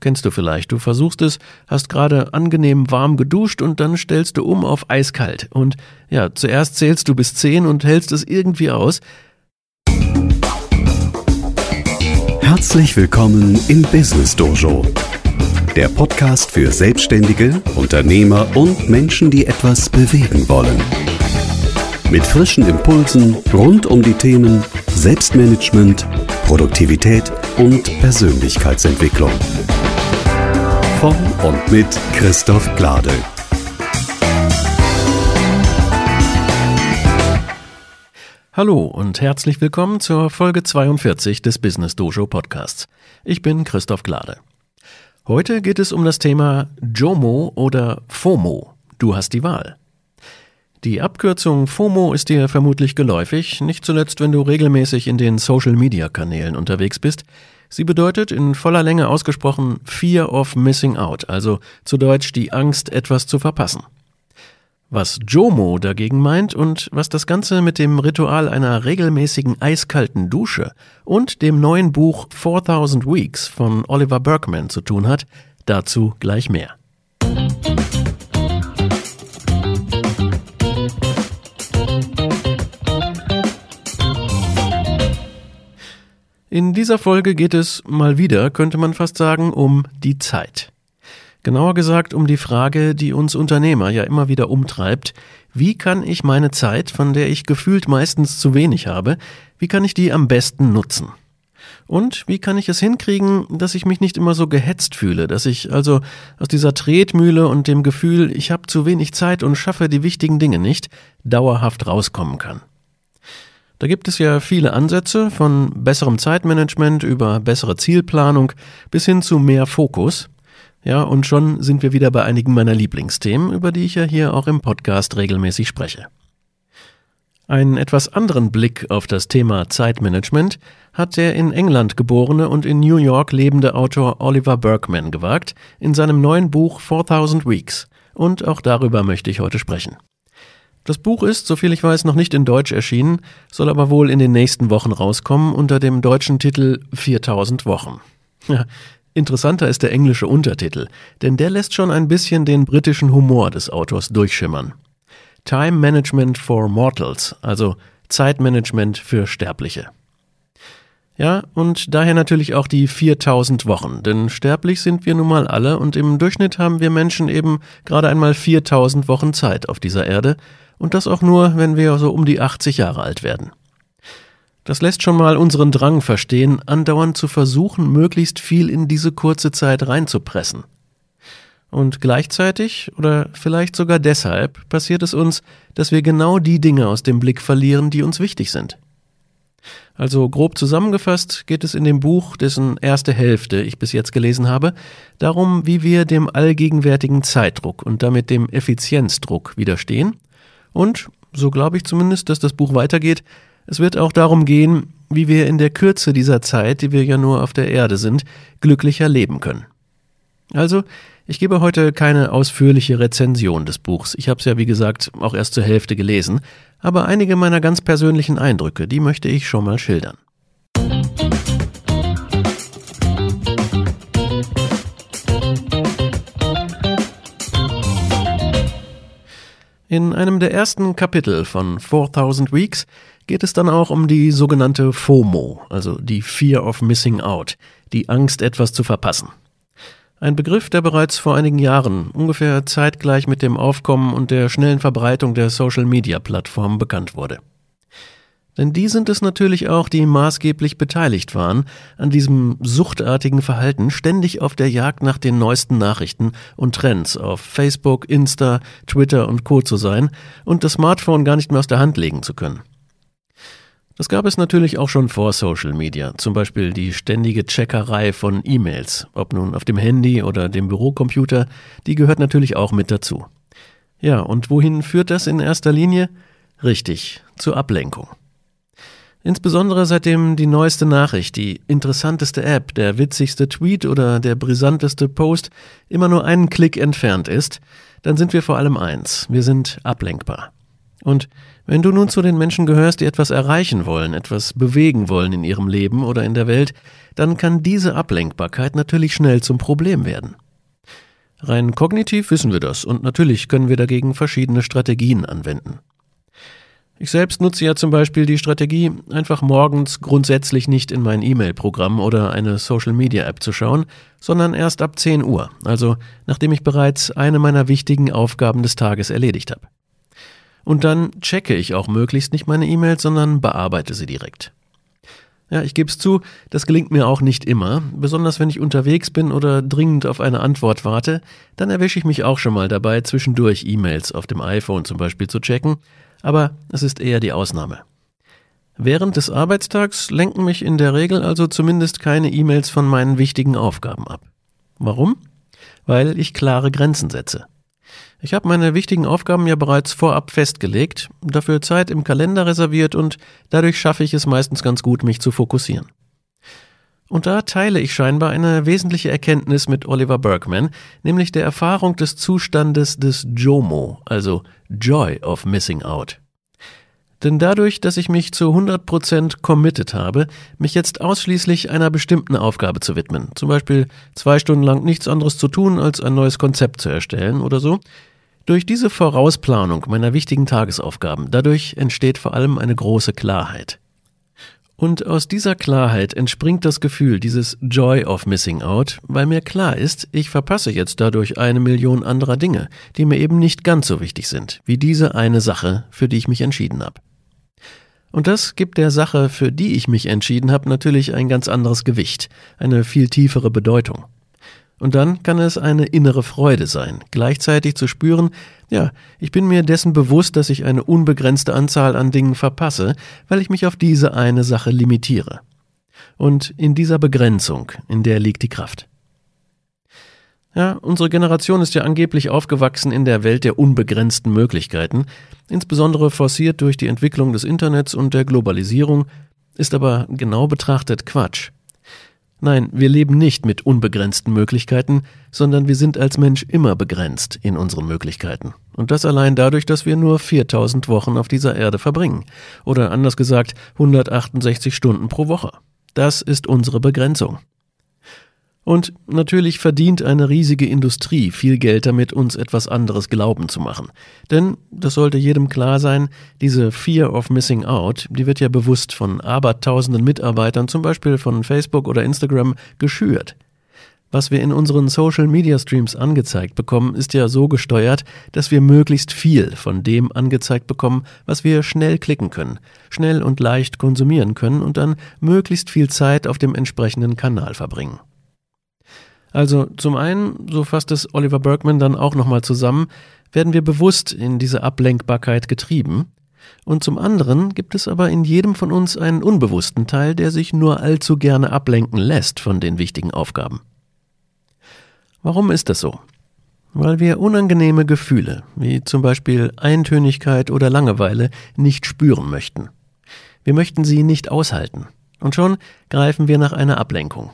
Kennst du vielleicht, du versuchst es, hast gerade angenehm warm geduscht und dann stellst du um auf eiskalt. Und ja, zuerst zählst du bis zehn und hältst es irgendwie aus. Herzlich willkommen im Business Dojo. Der Podcast für Selbstständige, Unternehmer und Menschen, die etwas bewegen wollen. Mit frischen Impulsen rund um die Themen Selbstmanagement, Produktivität und Persönlichkeitsentwicklung. Von und mit Christoph Glade. Hallo und herzlich willkommen zur Folge 42 des Business Dojo Podcasts. Ich bin Christoph Glade. Heute geht es um das Thema JOMO oder FOMO. Du hast die Wahl. Die Abkürzung FOMO ist dir vermutlich geläufig, nicht zuletzt, wenn du regelmäßig in den Social-Media-Kanälen unterwegs bist. Sie bedeutet in voller Länge ausgesprochen Fear of Missing Out, also zu Deutsch die Angst, etwas zu verpassen. Was JOMO dagegen meint und was das Ganze mit dem Ritual einer regelmäßigen eiskalten Dusche und dem neuen Buch 4000 Weeks von Oliver Berkman zu tun hat, dazu gleich mehr. In dieser Folge geht es mal wieder, könnte man fast sagen, um die Zeit. Genauer gesagt um die Frage, die uns Unternehmer ja immer wieder umtreibt, wie kann ich meine Zeit, von der ich gefühlt meistens zu wenig habe, wie kann ich die am besten nutzen? Und wie kann ich es hinkriegen, dass ich mich nicht immer so gehetzt fühle, dass ich also aus dieser Tretmühle und dem Gefühl, ich habe zu wenig Zeit und schaffe die wichtigen Dinge nicht, dauerhaft rauskommen kann? Da gibt es ja viele Ansätze von besserem Zeitmanagement über bessere Zielplanung bis hin zu mehr Fokus. Ja, und schon sind wir wieder bei einigen meiner Lieblingsthemen, über die ich ja hier auch im Podcast regelmäßig spreche. Einen etwas anderen Blick auf das Thema Zeitmanagement hat der in England geborene und in New York lebende Autor Oliver Berkman gewagt in seinem neuen Buch 4000 Weeks. Und auch darüber möchte ich heute sprechen. Das Buch ist, soviel ich weiß, noch nicht in Deutsch erschienen, soll aber wohl in den nächsten Wochen rauskommen unter dem deutschen Titel 4000 Wochen. Ja, interessanter ist der englische Untertitel, denn der lässt schon ein bisschen den britischen Humor des Autors durchschimmern. Time Management for Mortals, also Zeitmanagement für Sterbliche. Ja, und daher natürlich auch die 4000 Wochen, denn sterblich sind wir nun mal alle und im Durchschnitt haben wir Menschen eben gerade einmal 4000 Wochen Zeit auf dieser Erde und das auch nur, wenn wir so um die 80 Jahre alt werden. Das lässt schon mal unseren Drang verstehen, andauernd zu versuchen, möglichst viel in diese kurze Zeit reinzupressen. Und gleichzeitig, oder vielleicht sogar deshalb, passiert es uns, dass wir genau die Dinge aus dem Blick verlieren, die uns wichtig sind. Also grob zusammengefasst geht es in dem Buch, dessen erste Hälfte ich bis jetzt gelesen habe, darum, wie wir dem allgegenwärtigen Zeitdruck und damit dem Effizienzdruck widerstehen und, so glaube ich zumindest, dass das Buch weitergeht, es wird auch darum gehen, wie wir in der Kürze dieser Zeit, die wir ja nur auf der Erde sind, glücklicher leben können. Also, ich gebe heute keine ausführliche Rezension des Buchs. Ich habe es ja, wie gesagt, auch erst zur Hälfte gelesen, aber einige meiner ganz persönlichen Eindrücke, die möchte ich schon mal schildern. In einem der ersten Kapitel von 4000 Weeks geht es dann auch um die sogenannte FOMO, also die Fear of Missing Out, die Angst, etwas zu verpassen. Ein Begriff, der bereits vor einigen Jahren, ungefähr zeitgleich mit dem Aufkommen und der schnellen Verbreitung der Social-Media-Plattformen bekannt wurde. Denn die sind es natürlich auch, die maßgeblich beteiligt waren an diesem suchtartigen Verhalten, ständig auf der Jagd nach den neuesten Nachrichten und Trends auf Facebook, Insta, Twitter und Co. zu sein und das Smartphone gar nicht mehr aus der Hand legen zu können. Das gab es natürlich auch schon vor Social Media, zum Beispiel die ständige Checkerei von E-Mails, ob nun auf dem Handy oder dem Bürocomputer, die gehört natürlich auch mit dazu. Ja, und wohin führt das in erster Linie? Richtig, zur Ablenkung. Insbesondere seitdem die neueste Nachricht, die interessanteste App, der witzigste Tweet oder der brisanteste Post immer nur einen Klick entfernt ist, dann sind wir vor allem eins, wir sind ablenkbar. Und wenn du nun zu den Menschen gehörst, die etwas erreichen wollen, etwas bewegen wollen in ihrem Leben oder in der Welt, dann kann diese Ablenkbarkeit natürlich schnell zum Problem werden. Rein kognitiv wissen wir das und natürlich können wir dagegen verschiedene Strategien anwenden. Ich selbst nutze ja zum Beispiel die Strategie, einfach morgens grundsätzlich nicht in mein E-Mail-Programm oder eine Social-Media-App zu schauen, sondern erst ab 10 Uhr, also nachdem ich bereits eine meiner wichtigen Aufgaben des Tages erledigt habe. Und dann checke ich auch möglichst nicht meine E-Mails, sondern bearbeite sie direkt. Ja, ich gebe es zu, das gelingt mir auch nicht immer. Besonders wenn ich unterwegs bin oder dringend auf eine Antwort warte, dann erwische ich mich auch schon mal dabei, zwischendurch E-Mails auf dem iPhone zum Beispiel zu checken, aber es ist eher die Ausnahme. Während des Arbeitstags lenken mich in der Regel also zumindest keine E-Mails von meinen wichtigen Aufgaben ab. Warum? Weil ich klare Grenzen setze. Ich habe meine wichtigen Aufgaben ja bereits vorab festgelegt, dafür Zeit im Kalender reserviert und dadurch schaffe ich es meistens ganz gut, mich zu fokussieren. Und da teile ich scheinbar eine wesentliche Erkenntnis mit Oliver Bergman, nämlich der Erfahrung des Zustandes des JOMO, also Joy of Missing Out. Denn dadurch, dass ich mich zu 100% committed habe, mich jetzt ausschließlich einer bestimmten Aufgabe zu widmen, zum Beispiel zwei Stunden lang nichts anderes zu tun, als ein neues Konzept zu erstellen oder so, durch diese Vorausplanung meiner wichtigen Tagesaufgaben, dadurch entsteht vor allem eine große Klarheit. Und aus dieser Klarheit entspringt das Gefühl, dieses Joy of Missing Out, weil mir klar ist, ich verpasse jetzt dadurch eine Million anderer Dinge, die mir eben nicht ganz so wichtig sind, wie diese eine Sache, für die ich mich entschieden habe. Und das gibt der Sache, für die ich mich entschieden habe, natürlich ein ganz anderes Gewicht, eine viel tiefere Bedeutung. Und dann kann es eine innere Freude sein, gleichzeitig zu spüren, ja, ich bin mir dessen bewusst, dass ich eine unbegrenzte Anzahl an Dingen verpasse, weil ich mich auf diese eine Sache limitiere. Und in dieser Begrenzung, in der liegt die Kraft. Ja, unsere Generation ist ja angeblich aufgewachsen in der Welt der unbegrenzten Möglichkeiten, insbesondere forciert durch die Entwicklung des Internets und der Globalisierung, ist aber genau betrachtet Quatsch. Nein, wir leben nicht mit unbegrenzten Möglichkeiten, sondern wir sind als Mensch immer begrenzt in unseren Möglichkeiten. Und das allein dadurch, dass wir nur 4000 Wochen auf dieser Erde verbringen. Oder anders gesagt, 168 Stunden pro Woche. Das ist unsere Begrenzung. Und natürlich verdient eine riesige Industrie viel Geld damit, uns etwas anderes glauben zu machen. Denn, das sollte jedem klar sein, diese Fear of Missing Out, die wird ja bewusst von abertausenden Mitarbeitern, zum Beispiel von Facebook oder Instagram, geschürt. Was wir in unseren Social Media Streams angezeigt bekommen, ist ja so gesteuert, dass wir möglichst viel von dem angezeigt bekommen, was wir schnell klicken können, schnell und leicht konsumieren können und dann möglichst viel Zeit auf dem entsprechenden Kanal verbringen. Also zum einen, so fasst es Oliver Bergman dann auch nochmal zusammen, werden wir bewusst in diese Ablenkbarkeit getrieben. Und zum anderen gibt es aber in jedem von uns einen unbewussten Teil, der sich nur allzu gerne ablenken lässt von den wichtigen Aufgaben. Warum ist das so? Weil wir unangenehme Gefühle, wie zum Beispiel Eintönigkeit oder Langeweile, nicht spüren möchten. Wir möchten sie nicht aushalten. Und schon greifen wir nach einer Ablenkung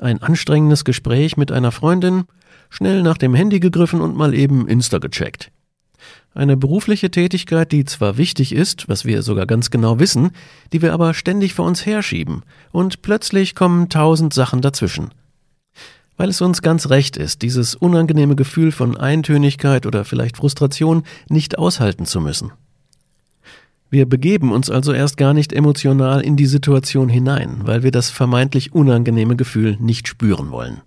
ein anstrengendes Gespräch mit einer Freundin, schnell nach dem Handy gegriffen und mal eben Insta gecheckt. Eine berufliche Tätigkeit, die zwar wichtig ist, was wir sogar ganz genau wissen, die wir aber ständig vor uns herschieben, und plötzlich kommen tausend Sachen dazwischen. Weil es uns ganz recht ist, dieses unangenehme Gefühl von Eintönigkeit oder vielleicht Frustration nicht aushalten zu müssen. Wir begeben uns also erst gar nicht emotional in die Situation hinein, weil wir das vermeintlich unangenehme Gefühl nicht spüren wollen.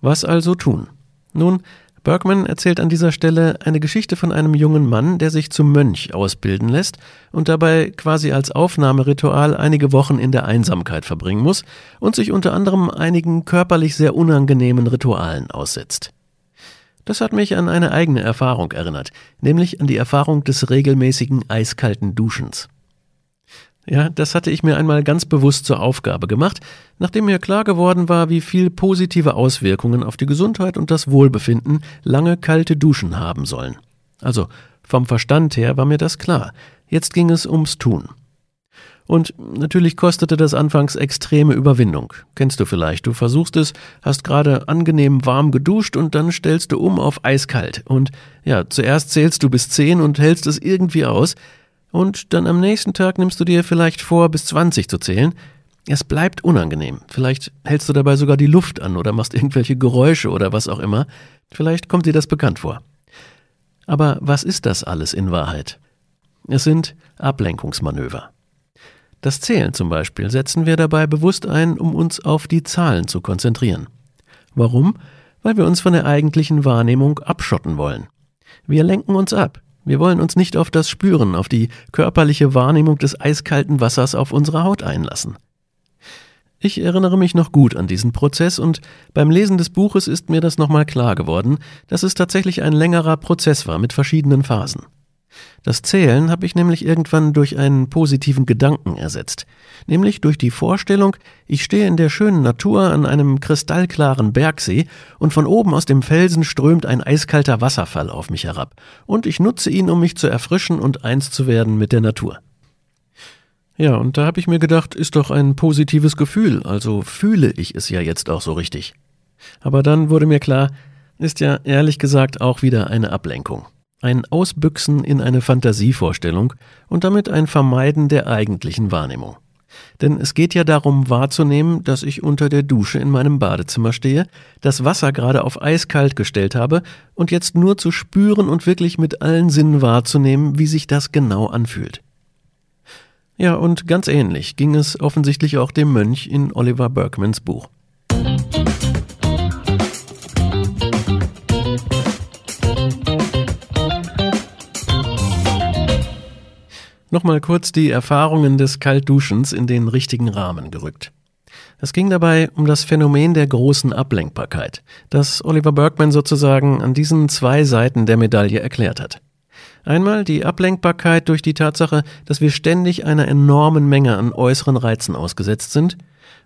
Was also tun? Nun, Bergman erzählt an dieser Stelle eine Geschichte von einem jungen Mann, der sich zum Mönch ausbilden lässt und dabei quasi als Aufnahmeritual einige Wochen in der Einsamkeit verbringen muss und sich unter anderem einigen körperlich sehr unangenehmen Ritualen aussetzt. Das hat mich an eine eigene Erfahrung erinnert, nämlich an die Erfahrung des regelmäßigen eiskalten Duschens. Ja, das hatte ich mir einmal ganz bewusst zur Aufgabe gemacht, nachdem mir klar geworden war, wie viel positive Auswirkungen auf die Gesundheit und das Wohlbefinden lange kalte Duschen haben sollen. Also vom Verstand her war mir das klar. Jetzt ging es ums Tun. Und natürlich kostete das anfangs extreme Überwindung. Kennst du vielleicht. Du versuchst es, hast gerade angenehm warm geduscht und dann stellst du um auf eiskalt. Und ja, zuerst zählst du bis zehn und hältst es irgendwie aus. Und dann am nächsten Tag nimmst du dir vielleicht vor, bis 20 zu zählen. Es bleibt unangenehm. Vielleicht hältst du dabei sogar die Luft an oder machst irgendwelche Geräusche oder was auch immer. Vielleicht kommt dir das bekannt vor. Aber was ist das alles in Wahrheit? Es sind Ablenkungsmanöver. Das Zählen zum Beispiel setzen wir dabei bewusst ein, um uns auf die Zahlen zu konzentrieren. Warum? Weil wir uns von der eigentlichen Wahrnehmung abschotten wollen. Wir lenken uns ab. Wir wollen uns nicht auf das Spüren, auf die körperliche Wahrnehmung des eiskalten Wassers auf unserer Haut einlassen. Ich erinnere mich noch gut an diesen Prozess und beim Lesen des Buches ist mir das nochmal klar geworden, dass es tatsächlich ein längerer Prozess war mit verschiedenen Phasen. Das Zählen habe ich nämlich irgendwann durch einen positiven Gedanken ersetzt, nämlich durch die Vorstellung, ich stehe in der schönen Natur an einem kristallklaren Bergsee und von oben aus dem Felsen strömt ein eiskalter Wasserfall auf mich herab, und ich nutze ihn, um mich zu erfrischen und eins zu werden mit der Natur. Ja, und da habe ich mir gedacht, ist doch ein positives Gefühl, also fühle ich es ja jetzt auch so richtig. Aber dann wurde mir klar, ist ja ehrlich gesagt auch wieder eine Ablenkung. Ein Ausbüchsen in eine Fantasievorstellung und damit ein Vermeiden der eigentlichen Wahrnehmung. Denn es geht ja darum wahrzunehmen, dass ich unter der Dusche in meinem Badezimmer stehe, das Wasser gerade auf eiskalt gestellt habe und jetzt nur zu spüren und wirklich mit allen Sinnen wahrzunehmen, wie sich das genau anfühlt. Ja, und ganz ähnlich ging es offensichtlich auch dem Mönch in Oliver Berkmans Buch. Nochmal kurz die Erfahrungen des Kaltduschens in den richtigen Rahmen gerückt. Es ging dabei um das Phänomen der großen Ablenkbarkeit, das Oliver Bergman sozusagen an diesen zwei Seiten der Medaille erklärt hat. Einmal die Ablenkbarkeit durch die Tatsache, dass wir ständig einer enormen Menge an äußeren Reizen ausgesetzt sind,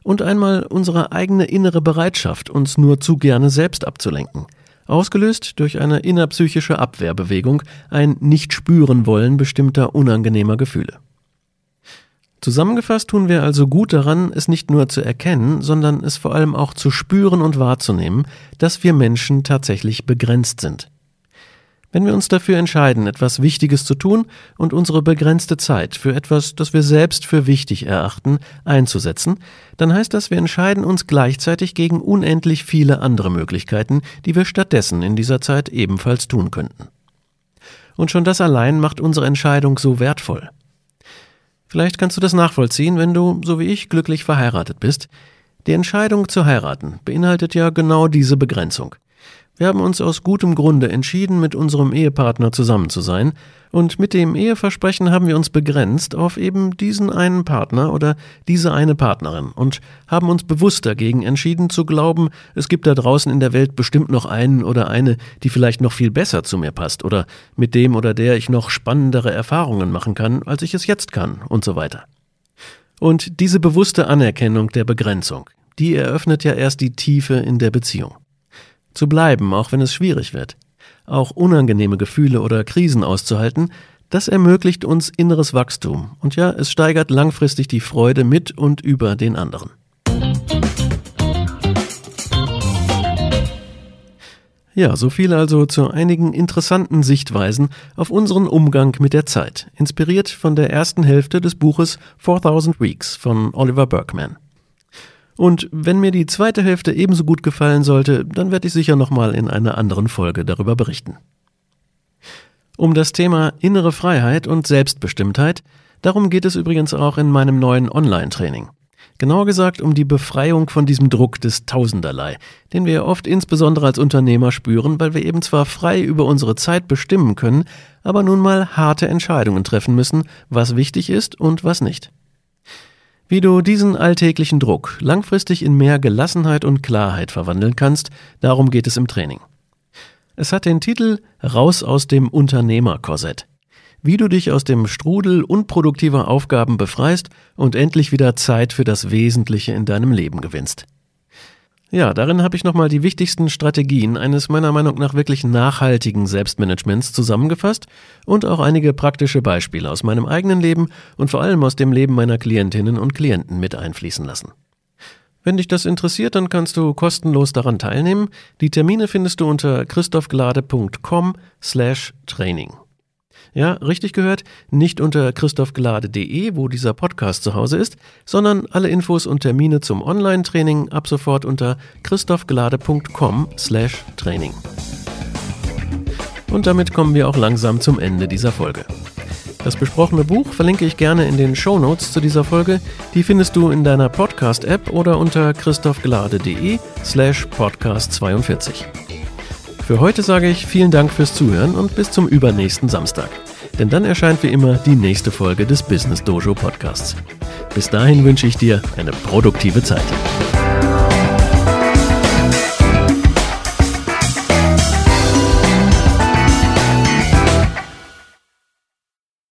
und einmal unsere eigene innere Bereitschaft, uns nur zu gerne selbst abzulenken – ausgelöst durch eine innerpsychische Abwehrbewegung, ein Nicht-Spüren-Wollen bestimmter unangenehmer Gefühle. Zusammengefasst tun wir also gut daran, es nicht nur zu erkennen, sondern es vor allem auch zu spüren und wahrzunehmen, dass wir Menschen tatsächlich begrenzt sind. Wenn wir uns dafür entscheiden, etwas Wichtiges zu tun und unsere begrenzte Zeit für etwas, das wir selbst für wichtig erachten, einzusetzen, dann heißt das, wir entscheiden uns gleichzeitig gegen unendlich viele andere Möglichkeiten, die wir stattdessen in dieser Zeit ebenfalls tun könnten. Und schon das allein macht unsere Entscheidung so wertvoll. Vielleicht kannst du das nachvollziehen, wenn du, so wie ich, glücklich verheiratet bist. Die Entscheidung zu heiraten beinhaltet ja genau diese Begrenzung. Wir haben uns aus gutem Grunde entschieden, mit unserem Ehepartner zusammen zu sein, und mit dem Eheversprechen haben wir uns begrenzt auf eben diesen einen Partner oder diese eine Partnerin und haben uns bewusst dagegen entschieden zu glauben, es gibt da draußen in der Welt bestimmt noch einen oder eine, die vielleicht noch viel besser zu mir passt oder mit dem oder der ich noch spannendere Erfahrungen machen kann, als ich es jetzt kann und so weiter. Und diese bewusste Anerkennung der Begrenzung, die eröffnet ja erst die Tiefe in der Beziehung zu bleiben, auch wenn es schwierig wird, auch unangenehme Gefühle oder Krisen auszuhalten, das ermöglicht uns inneres Wachstum und ja, es steigert langfristig die Freude mit und über den anderen. Ja, so viel also zu einigen interessanten Sichtweisen auf unseren Umgang mit der Zeit, inspiriert von der ersten Hälfte des Buches 4000 Weeks von Oliver Berkman. Und wenn mir die zweite Hälfte ebenso gut gefallen sollte, dann werde ich sicher nochmal in einer anderen Folge darüber berichten. Um das Thema innere Freiheit und Selbstbestimmtheit, darum geht es übrigens auch in meinem neuen Online-Training. Genauer gesagt um die Befreiung von diesem Druck des Tausenderlei, den wir oft insbesondere als Unternehmer spüren, weil wir eben zwar frei über unsere Zeit bestimmen können, aber nun mal harte Entscheidungen treffen müssen, was wichtig ist und was nicht. Wie du diesen alltäglichen Druck langfristig in mehr Gelassenheit und Klarheit verwandeln kannst, darum geht es im Training. Es hat den Titel Raus aus dem Unternehmerkorsett. Wie du dich aus dem Strudel unproduktiver Aufgaben befreist und endlich wieder Zeit für das Wesentliche in deinem Leben gewinnst. Ja, darin habe ich nochmal die wichtigsten Strategien eines meiner Meinung nach wirklich nachhaltigen Selbstmanagements zusammengefasst und auch einige praktische Beispiele aus meinem eigenen Leben und vor allem aus dem Leben meiner Klientinnen und Klienten mit einfließen lassen. Wenn dich das interessiert, dann kannst du kostenlos daran teilnehmen. Die Termine findest du unter christophglade.com slash training. Ja, richtig gehört, nicht unter christophglade.de, wo dieser Podcast zu Hause ist, sondern alle Infos und Termine zum Online-Training ab sofort unter christophglade.com slash Training. Und damit kommen wir auch langsam zum Ende dieser Folge. Das besprochene Buch verlinke ich gerne in den Show Notes zu dieser Folge. Die findest du in deiner Podcast-App oder unter christophglade.de slash podcast 42. Für heute sage ich vielen Dank fürs Zuhören und bis zum übernächsten Samstag. Denn dann erscheint wie immer die nächste Folge des Business Dojo Podcasts. Bis dahin wünsche ich dir eine produktive Zeit.